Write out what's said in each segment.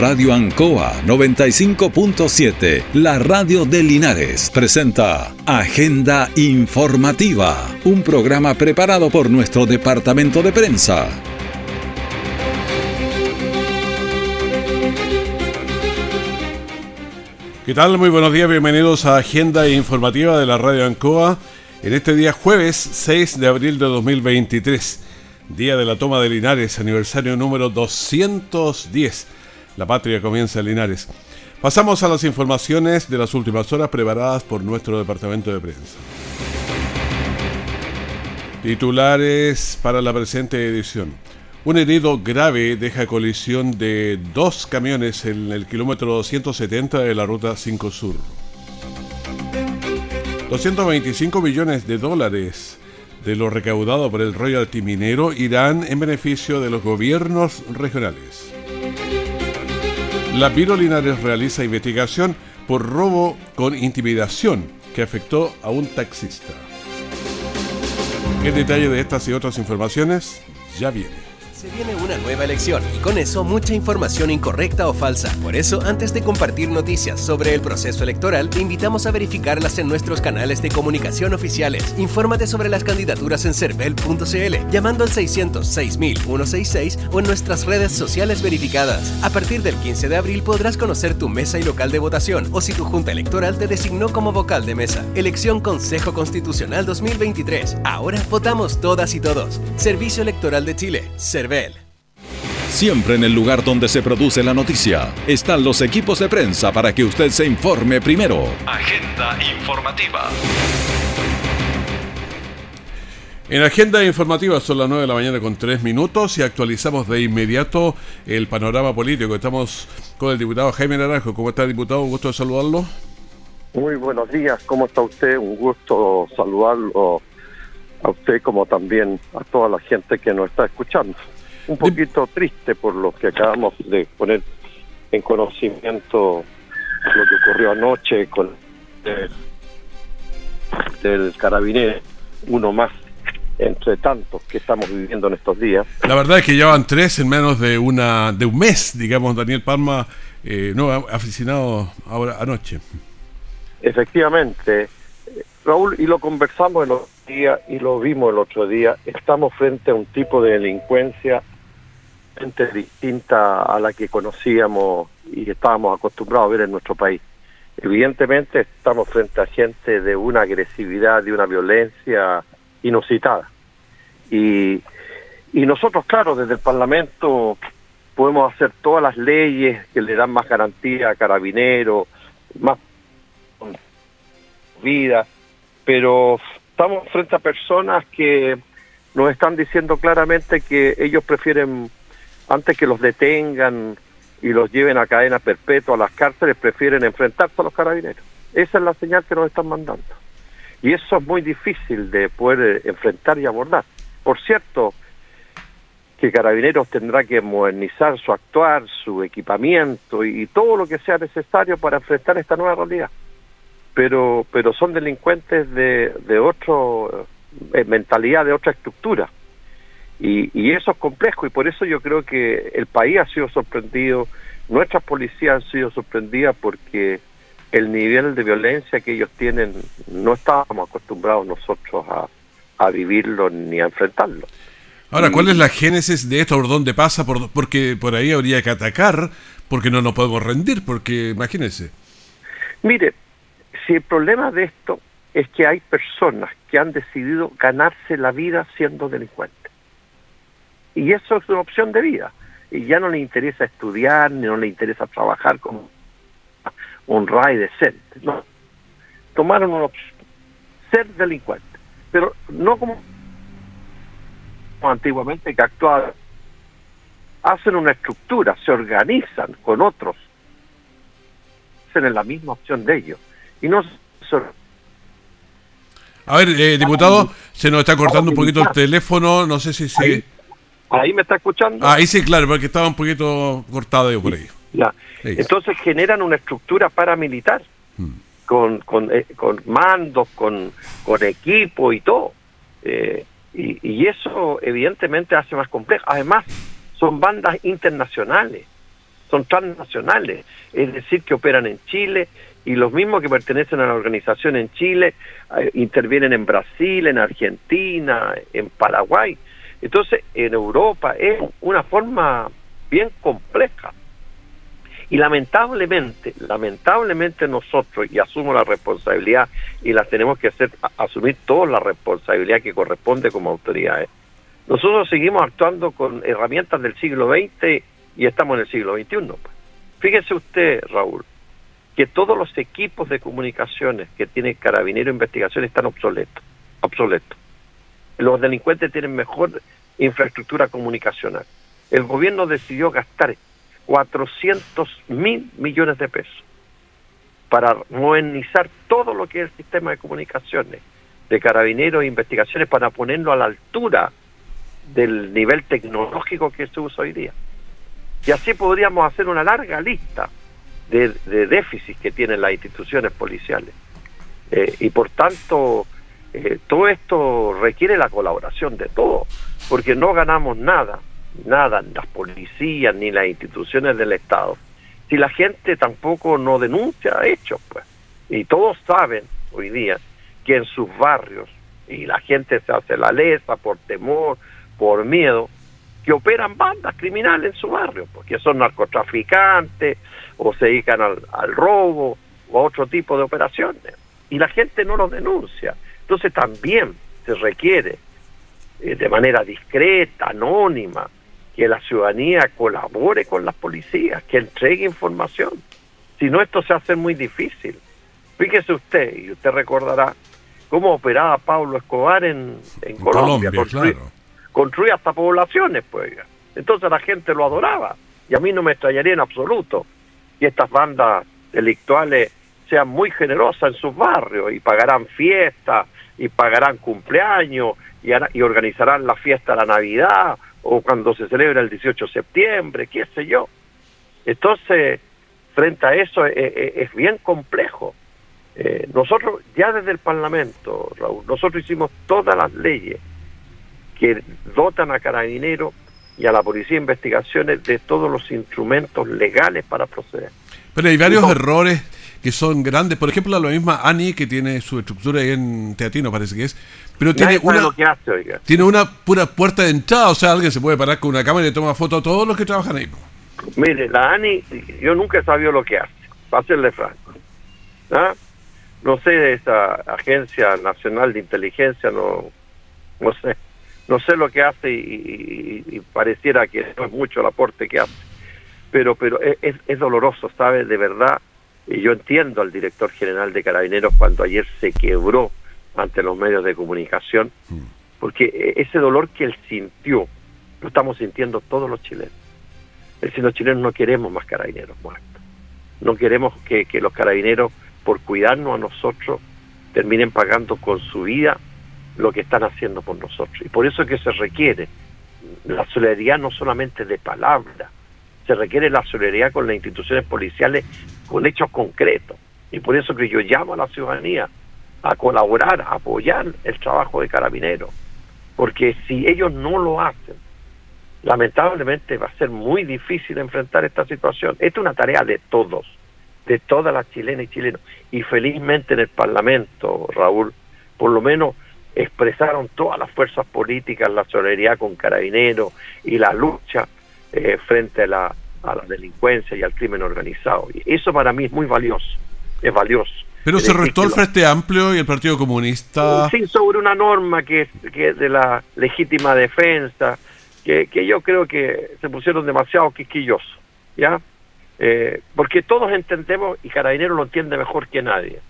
Radio Ancoa 95.7, la radio de Linares, presenta Agenda Informativa, un programa preparado por nuestro departamento de prensa. ¿Qué tal? Muy buenos días, bienvenidos a Agenda Informativa de la Radio Ancoa en este día jueves 6 de abril de 2023, día de la toma de Linares, aniversario número 210. La patria comienza en Linares. Pasamos a las informaciones de las últimas horas preparadas por nuestro departamento de prensa. Titulares para la presente edición. Un herido grave deja colisión de dos camiones en el kilómetro 270 de la ruta 5 Sur. 225 millones de dólares de lo recaudado por el royalty minero irán en beneficio de los gobiernos regionales. La Piro Linares realiza investigación por robo con intimidación que afectó a un taxista. El detalle de estas y otras informaciones ya viene. Se viene una nueva elección y con eso mucha información incorrecta o falsa. Por eso, antes de compartir noticias sobre el proceso electoral, te invitamos a verificarlas en nuestros canales de comunicación oficiales. Infórmate sobre las candidaturas en cervel.cl, llamando al 600 166 o en nuestras redes sociales verificadas. A partir del 15 de abril podrás conocer tu mesa y local de votación o si tu junta electoral te designó como vocal de mesa. Elección Consejo Constitucional 2023. Ahora votamos todas y todos. Servicio Electoral de Chile. Siempre en el lugar donde se produce la noticia están los equipos de prensa para que usted se informe primero. Agenda informativa. En agenda informativa son las 9 de la mañana con 3 minutos y actualizamos de inmediato el panorama político. Estamos con el diputado Jaime Naranjo. ¿Cómo está, diputado? Un gusto de saludarlo. Muy buenos días. ¿Cómo está usted? Un gusto saludarlo a usted como también a toda la gente que nos está escuchando. Un poquito triste por lo que acabamos de poner en conocimiento lo que ocurrió anoche con el, del carabinero, uno más entre tantos que estamos viviendo en estos días. La verdad es que ya van tres en menos de una de un mes, digamos, Daniel Palma, eh, no, aficionado ahora anoche. Efectivamente, Raúl, y lo conversamos el otro día y lo vimos el otro día, estamos frente a un tipo de delincuencia distinta a la que conocíamos y estábamos acostumbrados a ver en nuestro país. Evidentemente estamos frente a gente de una agresividad, de una violencia inusitada. Y, y nosotros, claro, desde el Parlamento podemos hacer todas las leyes que le dan más garantía a carabineros, más vida, pero estamos frente a personas que nos están diciendo claramente que ellos prefieren, antes que los detengan y los lleven a cadena perpetua a las cárceles, prefieren enfrentarse a los carabineros. Esa es la señal que nos están mandando. Y eso es muy difícil de poder enfrentar y abordar. Por cierto, que Carabineros tendrá que modernizar su actuar, su equipamiento y, todo lo que sea necesario para enfrentar esta nueva realidad pero pero son delincuentes de, de otro eh, mentalidad de otra estructura y, y eso es complejo y por eso yo creo que el país ha sido sorprendido nuestras policías han sido sorprendidas porque el nivel de violencia que ellos tienen no estábamos acostumbrados nosotros a, a vivirlo ni a enfrentarlo Ahora, ¿cuál es la génesis de esto? ¿Por dónde pasa? Por, porque por ahí habría que atacar, porque no nos podemos rendir, porque imagínense. Mire, si el problema de esto es que hay personas que han decidido ganarse la vida siendo delincuentes. Y eso es una opción de vida. Y ya no le interesa estudiar, ni no le interesa trabajar como un RAI decente. No. Tomaron una opción. Ser delincuente. Pero no como antiguamente que actuaban. Hacen una estructura, se organizan con otros. Hacen la misma opción de ellos y no a ver, eh, diputado, se nos está cortando un poquito el teléfono, no sé si se... Ahí, me está escuchando. ahí sí, claro, porque estaba un poquito cortado por ahí. Ya. Entonces generan una estructura paramilitar hmm. con, con, eh, con mandos, con, con equipo y todo. Eh, y, y eso evidentemente hace más complejo. Además, son bandas internacionales son transnacionales, es decir, que operan en Chile y los mismos que pertenecen a la organización en Chile eh, intervienen en Brasil, en Argentina, en Paraguay. Entonces, en Europa es una forma bien compleja. Y lamentablemente, lamentablemente nosotros, y asumo la responsabilidad, y las tenemos que hacer, asumir toda la responsabilidad que corresponde como autoridades, nosotros seguimos actuando con herramientas del siglo XX y estamos en el siglo XXI. Fíjese usted, Raúl, que todos los equipos de comunicaciones que tiene Carabinero Investigación están obsoletos, obsoletos. Los delincuentes tienen mejor infraestructura comunicacional. El gobierno decidió gastar 400 mil millones de pesos para modernizar todo lo que es el sistema de comunicaciones de carabineros e investigaciones para ponerlo a la altura del nivel tecnológico que se usa hoy día. Y así podríamos hacer una larga lista de, déficits que tienen las instituciones policiales. Eh, y por tanto, eh, todo esto requiere la colaboración de todos, porque no ganamos nada nada, las policías ni las instituciones del Estado, si la gente tampoco no denuncia hechos, pues. Y todos saben hoy día que en sus barrios, y la gente se hace la lesa por temor, por miedo, que operan bandas criminales en su barrio, porque son narcotraficantes o se dedican al, al robo o a otro tipo de operaciones. Y la gente no los denuncia. Entonces también se requiere eh, de manera discreta, anónima, que la ciudadanía colabore con las policías, que entregue información. Si no, esto se hace muy difícil. Fíjese usted, y usted recordará cómo operaba Pablo Escobar en, Colombia, construía, hasta poblaciones, pues. Entonces la gente lo adoraba, y a mí no me extrañaría en absoluto que estas bandas delictuales sean muy generosas en sus barrios y pagarán fiestas y pagarán cumpleaños y, y organizarán la fiesta de la Navidad o cuando se celebra el 18 de septiembre, qué sé yo. Entonces, frente a eso eh, eh, es, bien complejo. Eh, nosotros, ya desde el Parlamento, Raúl, nosotros hicimos todas las leyes que dotan a Carabineros y a la Policía de Investigaciones de todos los instrumentos legales para proceder. Pero hay varios errores que son grandes. Por ejemplo, la misma Ani, que tiene su estructura ahí en Teatino, parece que es. Pero tiene una, tiene una pura puerta de entrada. O sea, alguien se puede parar con una cámara y le toma foto a todos los que trabajan ahí. Mire, la ANI, yo nunca he sabido lo que hace, para serle franco. ¿Ah? No sé de esa Agencia Nacional de Inteligencia, no, no sé. No sé lo que hace y, pareciera que no es mucho el aporte que hace. Pero, pero es, es doloroso, ¿sabe? De verdad, y yo entiendo al director general de Carabineros cuando ayer se quebró ante los medios de comunicación, mm. porque e, ese dolor que él sintió, lo estamos sintiendo todos los chilenos. Es decir, los chilenos no queremos más carabineros muertos. No queremos que, que los carabineros, por cuidarnos a nosotros, terminen pagando con su vida lo que están haciendo por nosotros. Y por eso es que se requiere la solidaridad no solamente de palabra, se requiere la solidaridad con las instituciones policiales con hechos concretos. Y por eso que yo llamo a la ciudadanía a colaborar, a apoyar el trabajo de carabineros. Porque si ellos no lo hacen, lamentablemente va a ser muy difícil enfrentar esta situación. Esta es una tarea de todos, de todas las chilenas y chilenos. Y felizmente en el Parlamento, Raúl, por lo menos expresaron todas las fuerzas políticas la solidaridad con carabineros y la lucha eh, frente a la, a la delincuencia y al crimen organizado. Y eso para mí es muy valioso, es valioso. Pero se restó el Frente Amplio y el Partido Comunista. Sí, sobre una norma que, que es de la legítima defensa, que, que yo creo que se pusieron demasiado quisquillosos, ¿ya? Eh, porque todos entendemos, y Carabinero lo entiende mejor que nadie,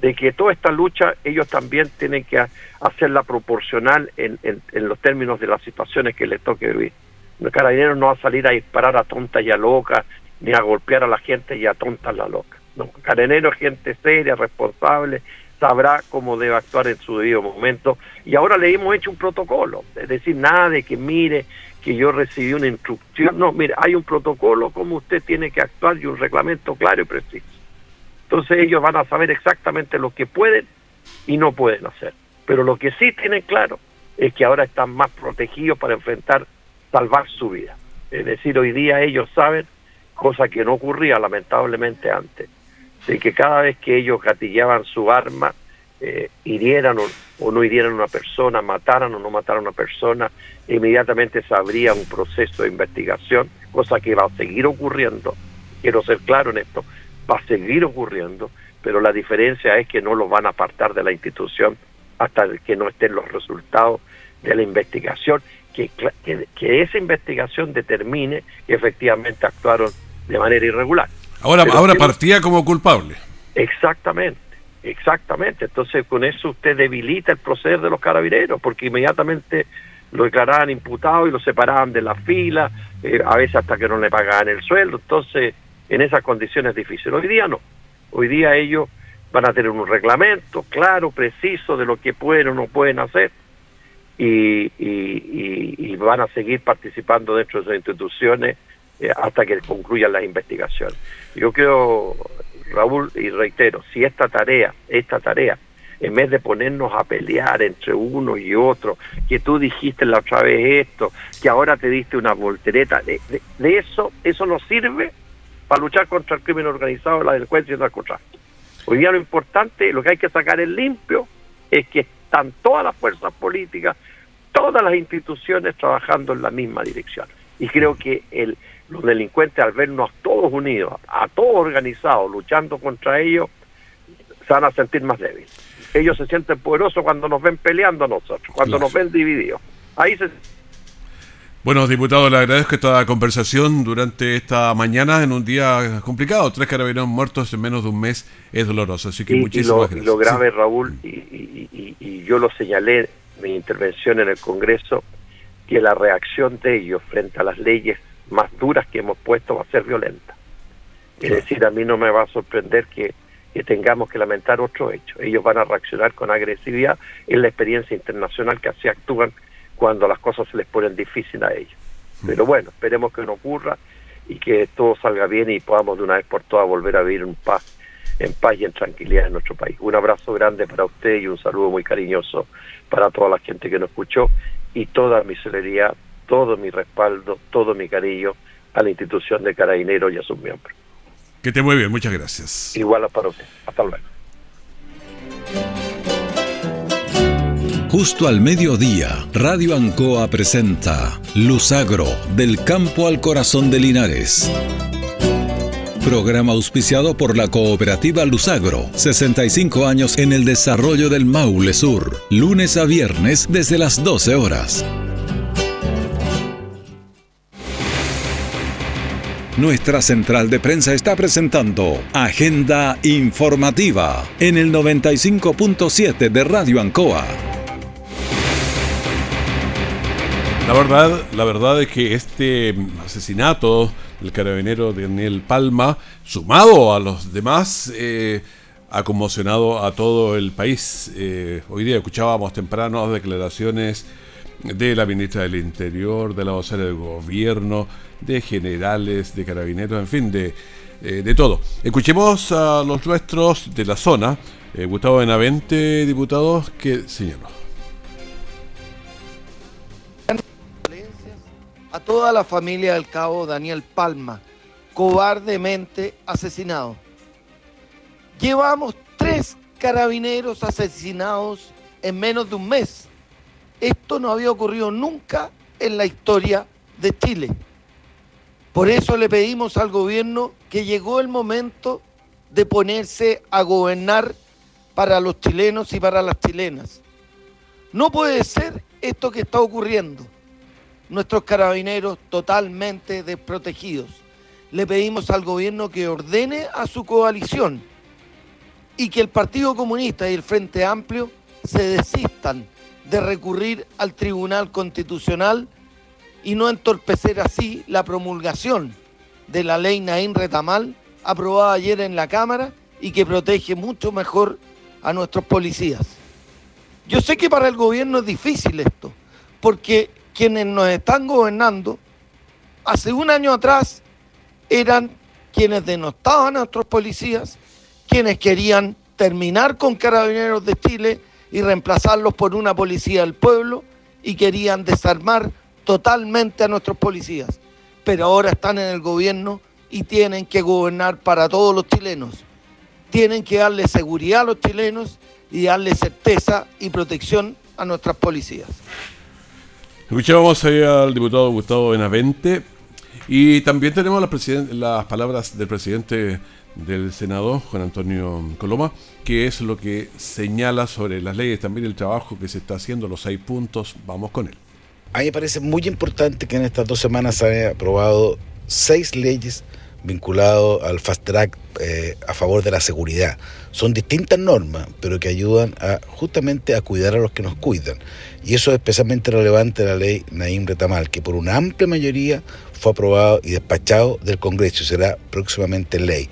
de que toda esta lucha ellos también tienen que hacerla proporcional en, en, en los términos de las situaciones que les toque vivir. El carabinero no va a salir a disparar a tontas y a locas, ni a golpear a la gente y a tontas la loca. No, carabinero es gente seria, responsable, sabrá cómo debe actuar en su debido momento. Y ahora le hemos hecho un protocolo, es decir, nada de que mire que yo recibí una instrucción. No, mire, hay un protocolo como usted tiene que actuar y un reglamento claro y preciso. Entonces ellos van a saber exactamente lo que pueden y no pueden hacer. Pero lo que sí tienen claro es que ahora están más protegidos para enfrentar salvar su vida. Es decir, hoy día ellos saben cosa que no ocurría lamentablemente antes. Así que cada vez que ellos gatillaban su arma, eh, hirieran o, no hirieran a una persona, mataran o no mataran a una persona, inmediatamente se abría un proceso de investigación, cosa que va a seguir ocurriendo. Quiero ser claro en esto, va a seguir ocurriendo, pero la diferencia es que no lo van a apartar de la institución hasta que no estén los resultados de la investigación, que, que, esa investigación determine que efectivamente actuaron de manera irregular. Ahora, ahora partía como culpable. Exactamente. Exactamente, entonces con eso usted debilita el proceder de los carabineros, porque inmediatamente lo declaraban imputado y lo separaban de la fila, eh, a veces hasta que no le pagaban el sueldo, entonces en esas condiciones difíciles. Hoy día no, hoy día ellos van a tener un reglamento claro, preciso de lo que pueden o no pueden hacer y, y, van a seguir participando dentro de esas instituciones eh, hasta que concluyan las investigaciones. Yo creo, Raúl, y reitero, si esta tarea, esta tarea, en vez de ponernos a pelear entre uno y otro, que tú dijiste la otra vez esto, que ahora te diste una voltereta, de, eso, eso no sirve para luchar contra el crimen organizado, la delincuencia y el narcotráfico. Hoy día lo importante, lo que hay que sacar en limpio, es que están todas las fuerzas políticas, todas las instituciones trabajando en la misma dirección. Y creo que el, los delincuentes al vernos todos unidos, a todos organizados, luchando contra ellos, se van a sentir más débiles. Ellos se sienten poderosos cuando nos ven peleando a nosotros, cuando nos ven divididos. Ahí se... Bueno, diputado, le agradezco esta conversación durante esta mañana en un día complicado. Tres carabineros muertos en menos de un mes es doloroso, así que muchísimas lo, gracias. lo grave, Raúl, y, y yo lo señalé en mi intervención en el Congreso, que la reacción de ellos frente a las leyes más duras que hemos puesto va a ser violenta. Es decir, a mí no me va a sorprender que, tengamos que lamentar otro hecho. Ellos van a reaccionar con agresividad en la experiencia internacional que así actúan cuando las cosas se les ponen difíciles a ellos. Mm. Pero bueno, esperemos que no ocurra y que todo salga bien y podamos de una vez por todas volver a vivir en paz, en paz y en tranquilidad en nuestro país. Un abrazo grande para usted y un saludo muy cariñoso para toda la gente que nos escuchó y toda mi solidaridad todo mi respaldo, todo mi cariño a la institución de Carabineros y a sus miembros. Que te muy bien, muchas gracias. Igual para usted. Hasta luego. Justo al mediodía, Radio Ancoa presenta Luzagro, del campo al corazón de Linares. Programa auspiciado por la cooperativa Luzagro, 65 años en el desarrollo del Maule Sur, lunes a viernes desde las 12 horas. Nuestra central de prensa está presentando Agenda Informativa en el 95.7 de Radio Ancoa. La verdad, la verdad es que este asesinato del carabinero Daniel Palma, sumado a los demás, eh, ha conmocionado a todo el país. Eh, hoy día escuchábamos temprano declaraciones de la ministra del Interior, de la vocera del gobierno, de generales, de carabineros, en fin, de, eh, de todo. Escuchemos a los nuestros de la zona. Gustavo Benavente, diputado, que señaló. A toda la familia del cabo Daniel Palma, cobardemente asesinado. Llevamos tres carabineros asesinados en menos de un mes. Esto no había ocurrido nunca en la historia de Chile. Por eso le pedimos al gobierno que llegó el momento de ponerse a gobernar para los chilenos y para las chilenas. No puede ser esto que está ocurriendo. Nuestros carabineros totalmente desprotegidos. Le pedimos al gobierno que ordene a su coalición y que el Partido Comunista y el Frente Amplio se desistan de recurrir al Tribunal Constitucional y no entorpecer así la promulgación de la ley Naín Retamal, aprobada ayer en la Cámara y que protege mucho mejor a nuestros policías. Yo sé que para el gobierno es difícil esto, porque quienes nos están gobernando hace un año atrás eran quienes denostaban a nuestros policías, quienes querían terminar con carabineros de Chile y reemplazarlos por una policía del pueblo y querían desarmar totalmente a nuestros policías, pero ahora están en el gobierno y tienen que gobernar para todos los chilenos. Tienen que darle seguridad a los chilenos y darle certeza y protección a nuestras policías. Escuchábamos ahí al diputado Gustavo Benavente y también tenemos las, las palabras del presidente del Senado, Juan Antonio Coloma, que es lo que señala sobre las leyes, también el trabajo que se está haciendo, los seis puntos. Vamos con él. A mí me parece muy importante que en estas dos semanas se haya aprobado seis leyes vinculadas al fast track eh, a favor de la seguridad. Son distintas normas, pero que ayudan a justamente a cuidar a los que nos cuidan. Y eso es especialmente relevante la ley Naim Retamal, que por una amplia mayoría fue aprobado y despachado del Congreso y será próximamente ley.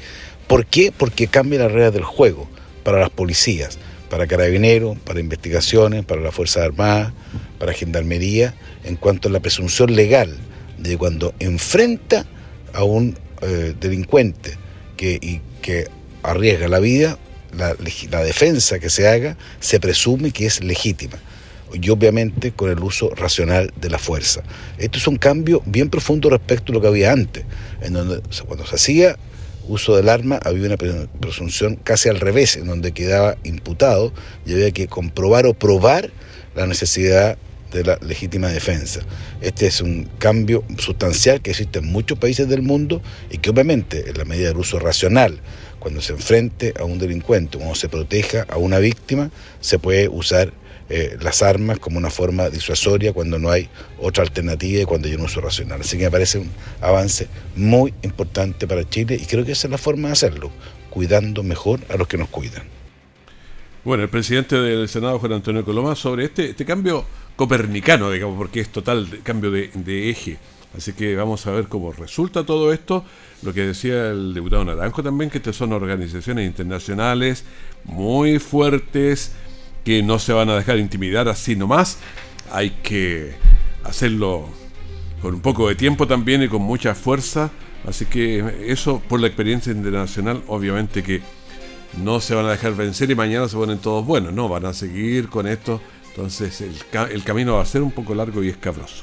¿Por qué? Porque cambia las reglas del juego para las policías, para carabineros, para investigaciones, para las Fuerzas Armadas, para Gendarmería, en cuanto a la presunción legal de cuando enfrenta a un eh, delincuente que, y, que arriesga la vida, la, la defensa que se haga se presume que es legítima y obviamente con el uso racional de la fuerza. Esto es un cambio bien profundo respecto a lo que había antes, en donde cuando se hacía uso del arma había una presunción casi al revés, en donde quedaba imputado y había que comprobar o probar la necesidad de la legítima defensa. Este es un cambio sustancial que existe en muchos países del mundo y que obviamente en la medida del uso racional, cuando se enfrente a un delincuente, cuando se proteja a una víctima, se puede usar eh, las armas como una forma disuasoria cuando no hay otra alternativa y cuando hay un uso racional. Así que me parece un avance muy importante para Chile y creo que esa es la forma de hacerlo, cuidando mejor a los que nos cuidan. Bueno, el presidente del Senado, Juan Antonio Coloma, sobre este, este cambio copernicano, digamos, porque es total cambio de, de eje. Así que vamos a ver cómo resulta todo esto. Lo que decía el diputado Naranjo también, que estas son organizaciones internacionales muy fuertes, que no se van a dejar intimidar así nomás. Hay que hacerlo con un poco de tiempo también y con mucha fuerza. Así que eso por la experiencia internacional, obviamente que no se van a dejar vencer y mañana se ponen todos buenos, no, van a seguir con esto. Entonces el, camino va a ser un poco largo y escabroso.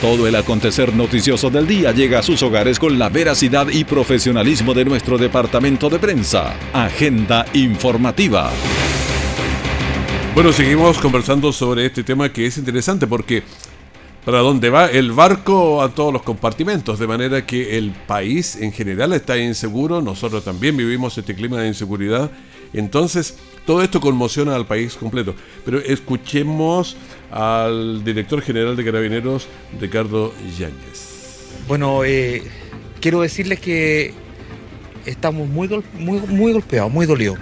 Todo el acontecer noticioso del día llega a sus hogares con la veracidad y profesionalismo de nuestro departamento de prensa. Agenda informativa. Bueno, seguimos conversando sobre este tema que es interesante porque para dónde va el barco a todos los compartimentos, de manera que el país en general está inseguro, nosotros también vivimos este clima de inseguridad, entonces todo esto conmociona al país completo. Pero escuchemos al director general de Carabineros, Ricardo Yáñez. Bueno, eh, quiero decirles que estamos muy, muy, golpeados, muy dolidos.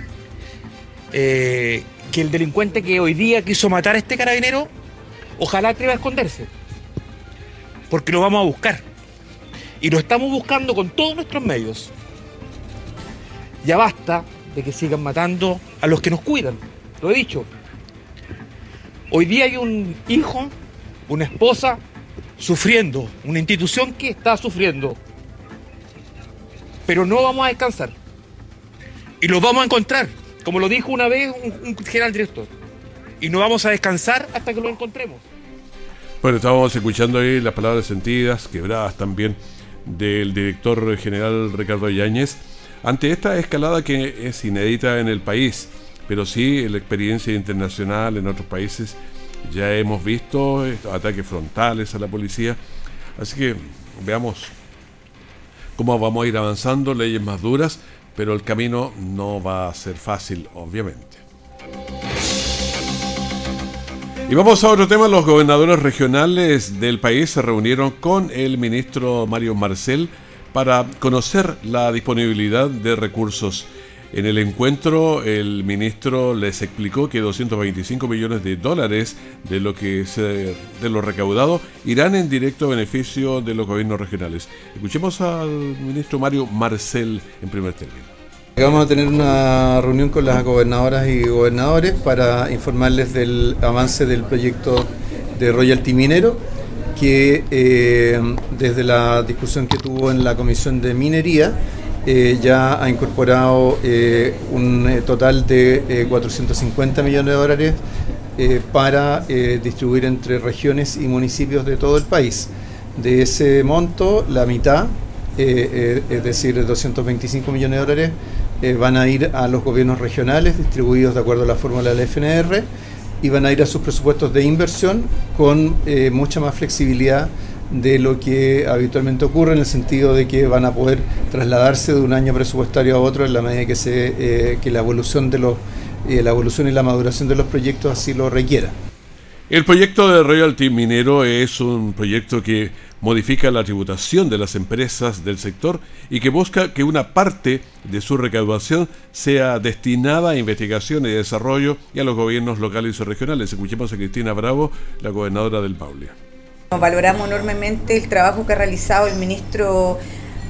Eh, que el delincuente que hoy día quiso matar a este carabinero, ojalá atreva a esconderse. Porque lo vamos a buscar. Y lo estamos buscando con todos nuestros medios. Ya basta de que sigan matando a los que nos cuidan. Lo he dicho. Hoy día hay un hijo, una esposa, sufriendo, una institución que está sufriendo. Pero no vamos a descansar. Y los vamos a encontrar, como lo dijo una vez un, general director. Y no vamos a descansar hasta que lo encontremos. Bueno, estábamos escuchando ahí las palabras sentidas, quebradas también, del director general Ricardo Yáñez ante esta escalada que es inédita en el país, pero sí en la experiencia internacional en otros países ya hemos visto ataques frontales a la policía, así que veamos cómo vamos a ir avanzando, leyes más duras, pero el camino no va a ser fácil, obviamente. Y vamos a otro tema, los gobernadores regionales del país se reunieron con el ministro Mario Marcel, para conocer la disponibilidad de recursos En el encuentro, el ministro les explicó que 225 millones de dólares de lo que de lo recaudado irán en directo beneficio de los gobiernos regionales. Escuchemos al ministro Mario Marcel en primer término. Vamos a tener una reunión con las gobernadoras y gobernadores para informarles del avance del proyecto de royalty minero, que eh, desde la discusión que tuvo en la Comisión de Minería, eh, ya ha incorporado eh, un total de 450 millones de dólares para distribuir entre regiones y municipios de todo el país. De ese monto, la mitad, es decir, 225 millones de dólares, van a ir a los gobiernos regionales distribuidos de acuerdo a la fórmula del FNR y van a ir a sus presupuestos de inversión con mucha más flexibilidad de lo que habitualmente ocurre en el sentido de que van a poder trasladarse de un año presupuestario a otro en la medida que se eh, que la evolución de los eh, la evolución y la maduración de los proyectos así lo requiera. El proyecto de royalty minero es un proyecto que modifica la tributación de las empresas del sector y que busca que una parte de su recaudación sea destinada a investigación y desarrollo y a los gobiernos locales y regionales. Escuchemos a Cristina Bravo, la gobernadora del Paulia. Valoramos enormemente el trabajo que ha realizado el ministro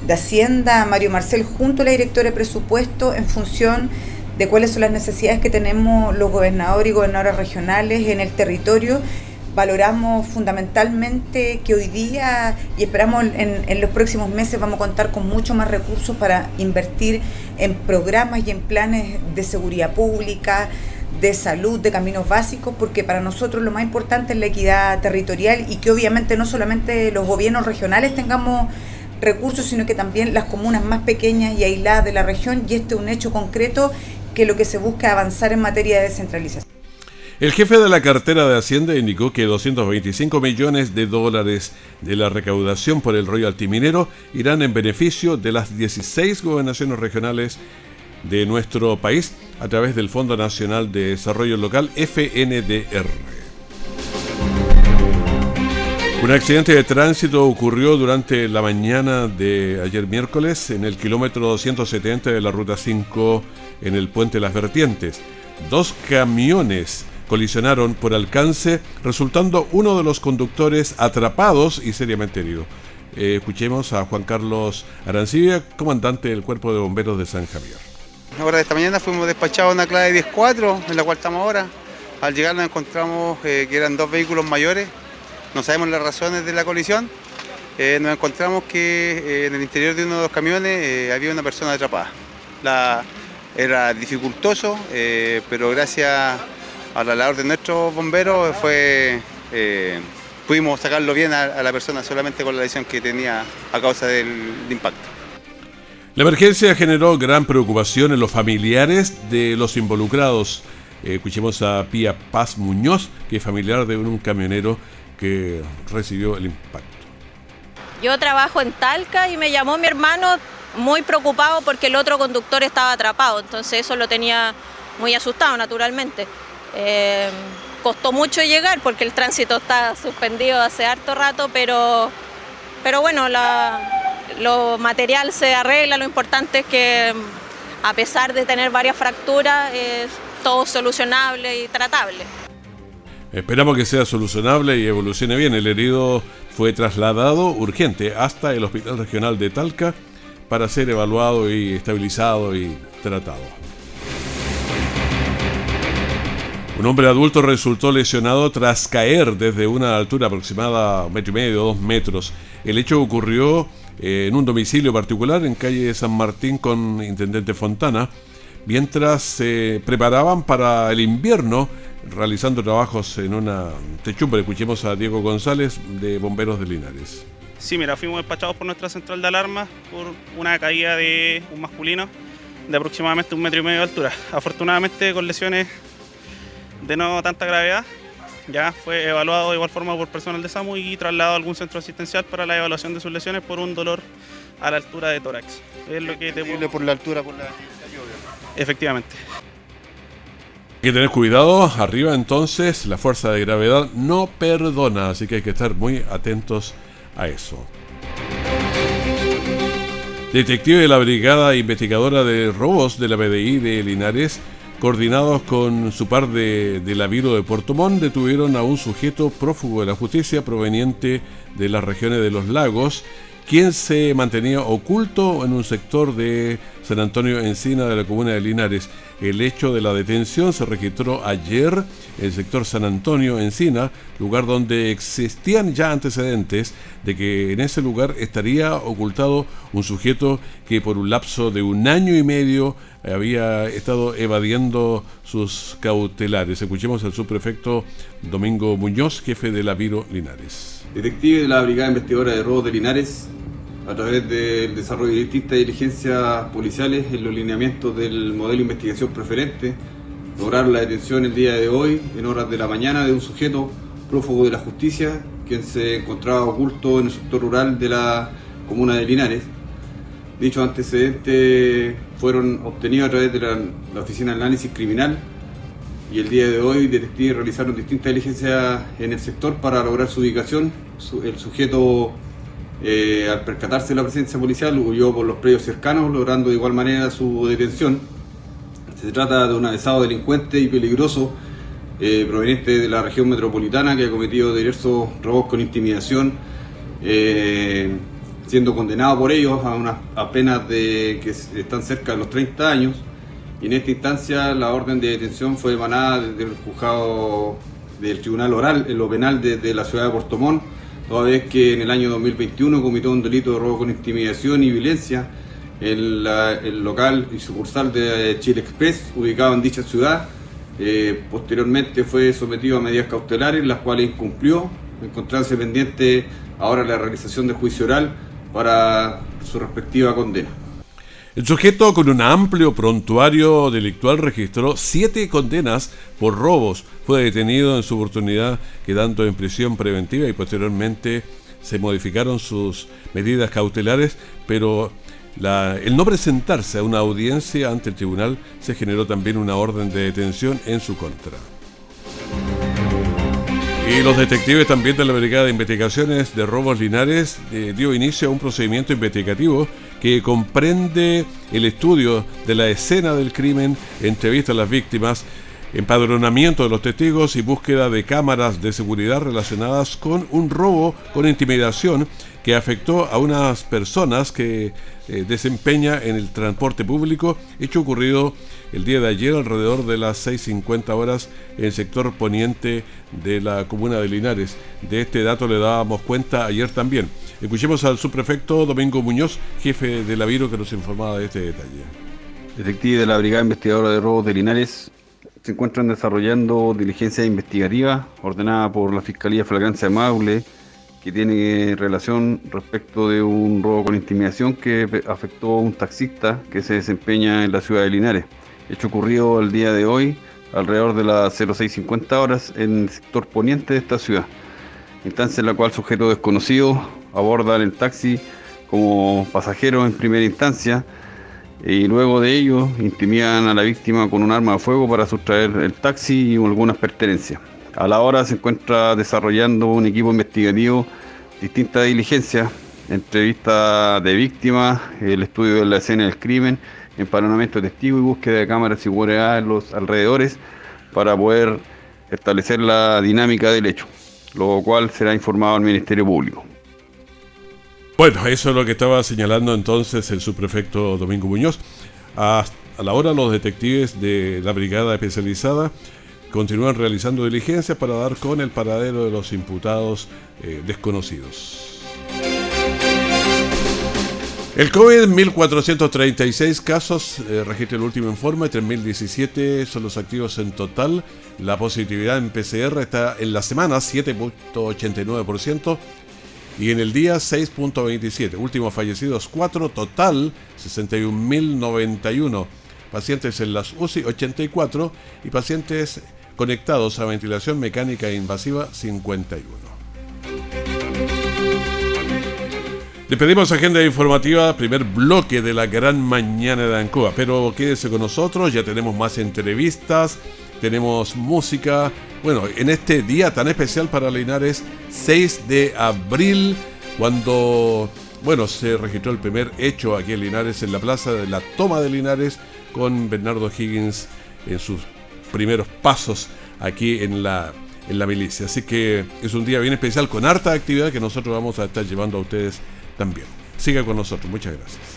de Hacienda, Mario Marcel, junto a la directora de presupuesto en función cuáles son las necesidades que tenemos los gobernadores y gobernadoras regionales en el territorio. Valoramos fundamentalmente que hoy día y esperamos en, en, los próximos meses vamos a contar con mucho más recursos para invertir en programas y en planes de seguridad pública, de salud, de caminos básicos, porque para nosotros lo más importante es la equidad territorial y que obviamente no solamente los gobiernos regionales tengamos recursos, sino que también las comunas más pequeñas y aisladas de la región, y este es un hecho concreto que lo que se busca avanzar en materia de descentralización. El jefe de la cartera de Hacienda indicó que 225 millones de dólares de la recaudación por el royalty minero irán en beneficio de las 16 gobernaciones regionales de nuestro país a través del Fondo Nacional de Desarrollo Local, FNDR. Un accidente de tránsito ocurrió durante la mañana de ayer miércoles en el kilómetro 270 de la Ruta 5 en el Puente Las Vertientes. Dos camiones colisionaron por alcance, resultando uno de los conductores atrapados y seriamente herido. Eh, escuchemos a Juan Carlos Arancibia, comandante del Cuerpo de Bomberos de San Javier. Ahora de esta mañana fuimos despachados a una clave 10-4, en la cual estamos ahora. Al llegar nos encontramos eh, que eran dos vehículos mayores, no sabemos las razones de la colisión. Eh, nos encontramos que en el interior de uno de los camiones había una persona atrapada. La, era dificultoso, pero gracias a la labor de nuestros bomberos fue, pudimos sacarlo bien a, a, la persona solamente con la lesión que tenía a causa del impacto. La emergencia generó gran preocupación en los familiares de los involucrados. Eh, escuchemos a Pía Paz Muñoz, que es familiar de un camionero que recibió el impacto. Yo trabajo en Talca y me llamó mi hermano muy preocupado porque el otro conductor estaba atrapado, entonces eso lo tenía muy asustado naturalmente. Eh, costó mucho llegar porque el tránsito está suspendido hace harto rato, pero, pero bueno, la, lo material se arregla, lo importante es que a pesar de tener varias fracturas, es todo solucionable y tratable. Esperamos que sea solucionable y evolucione bien. El herido fue trasladado urgente hasta el Hospital Regional de Talca para ser evaluado y estabilizado y tratado. Un hombre adulto resultó lesionado tras caer desde una altura aproximada un metro y medio, dos metros. El hecho ocurrió en un domicilio particular en calle San Martín con Intendente Fontana, mientras se preparaban para el invierno realizando trabajos en una techumbre. Escuchemos a Diego González de Bomberos de Linares. Sí, mira, fuimos despachados por nuestra central de alarma por una caída de un masculino de aproximadamente un metro y medio de altura. Afortunadamente con lesiones de no tanta gravedad, ya fue evaluado de igual forma por personal de SAMU y trasladado a algún centro asistencial para la evaluación de sus lesiones por un dolor a la altura de tórax. Es lo que te puedo... por la altura, por la, lluvia. Efectivamente. Hay que tener cuidado, arriba entonces la fuerza de gravedad no perdona, así que hay que estar muy atentos a eso. Detective de la Brigada Investigadora de Robos de la BDI de Linares, coordinados con su par de, la Viro de Puerto Montt, detuvieron a un sujeto prófugo de la justicia proveniente de las regiones de los lagos quien se mantenía oculto en un sector de San Antonio Encina de la comuna de Linares. El hecho de la detención se registró ayer en el sector San Antonio Encina, lugar donde existían ya antecedentes de que en ese lugar estaría ocultado un sujeto que por un lapso de un año y medio había estado evadiendo sus cautelares. Escuchemos al subprefecto Domingo Muñoz, jefe de la Viro Linares. Detective de la Brigada Investigadora de Robos de Linares, a través del desarrollo de distintas diligencias policiales en los lineamientos del modelo de investigación preferente, lograron la detención el día de hoy, en horas de la mañana, de un sujeto prófugo de la justicia, quien se encontraba oculto en el sector rural de la comuna de Linares. Dichos antecedentes fueron obtenidos a través de la, la Oficina de Análisis Criminal y el día de hoy detectives realizaron distintas diligencias en el sector para lograr su ubicación. El sujeto, eh, al percatarse de la presencia policial, huyó por los predios cercanos, logrando de igual manera su detención. Se trata de un avesado delincuente y peligroso eh, proveniente de la región metropolitana que ha cometido diversos robos con intimidación, eh, siendo condenado por ellos a unas penas de, que están cerca de los 30 años y en esta instancia la orden de detención fue emanada desde el juzgado del Tribunal Oral en lo penal de, la ciudad de Portomón, toda vez que en el año 2021 cometió un delito de robo con intimidación y violencia en el local y sucursal de Chile Express, ubicado en dicha ciudad. Eh, posteriormente fue sometido a medidas cautelares, las cuales incumplió, encontrándose pendiente ahora la realización de juicio oral para su respectiva condena. El sujeto con un amplio prontuario delictual registró siete condenas por robos. Fue detenido en su oportunidad quedando en prisión preventiva y posteriormente se modificaron sus medidas cautelares, pero el no presentarse a una audiencia ante el tribunal se generó también una orden de detención en su contra. Y los detectives también de la Brigada de Investigaciones de Robos Linares eh, dio inicio a un procedimiento investigativo que comprende el estudio de la escena del crimen, entrevista a las víctimas, empadronamiento de los testigos y búsqueda de cámaras de seguridad relacionadas con un robo con intimidación que afectó a unas personas que eh, desempeña en el transporte público, hecho ocurrido el día de ayer alrededor de las 6.50 horas en el sector poniente de la comuna de Linares. De este dato le dábamos cuenta ayer también. Escuchemos al subprefecto Domingo Muñoz, jefe de la Viro, que nos informaba de este detalle. Detective de la Brigada Investigadora de Robos de Linares se encuentran desarrollando diligencia investigativa ordenada por la Fiscalía Flagrancia de Maule que tiene relación respecto de un robo con intimidación que afectó a un taxista que se desempeña en la ciudad de Linares. Hecho ocurrido el día de hoy alrededor de las 0650 horas en el sector poniente de esta ciudad. Instancia en la cual sujeto desconocido abordan el taxi como pasajero en primera instancia y luego de ello intimidan a la víctima con un arma de fuego para sustraer el taxi y algunas pertenencias. A la hora se encuentra desarrollando un equipo investigativo distintas diligencias, entrevista de víctimas, el estudio de la escena del crimen, empadronamiento de testigos y búsqueda de cámaras de seguridad en los alrededores para poder establecer la dinámica del hecho, lo cual será informado al Ministerio Público. Bueno, eso es lo que estaba señalando entonces el subprefecto Domingo Muñoz. A, la hora los detectives de la brigada especializada continúan realizando diligencias para dar con el paradero de los imputados eh, desconocidos. El COVID, 1.436 casos, eh, registra el último informe, 3.017 son los activos en total. La positividad en PCR está en la semana 7.89%, y en el día 6.27. Últimos fallecidos 4, total 61.091. Pacientes en las UCI 84 y pacientes conectados a ventilación mecánica invasiva 51. Le pedimos agenda informativa, primer bloque de la gran mañana de Ancoa, pero quédese con nosotros, ya tenemos más entrevistas, tenemos música. Bueno, en este día tan especial para Linares, 6 de abril, cuando bueno, se registró el primer hecho aquí en Linares, en la plaza de la toma de Linares, con Bernardo Higgins en sus primeros pasos aquí en la, en la milicia. Así que es un día bien especial con harta actividad que nosotros vamos a estar llevando a ustedes también. Siga con nosotros, muchas gracias.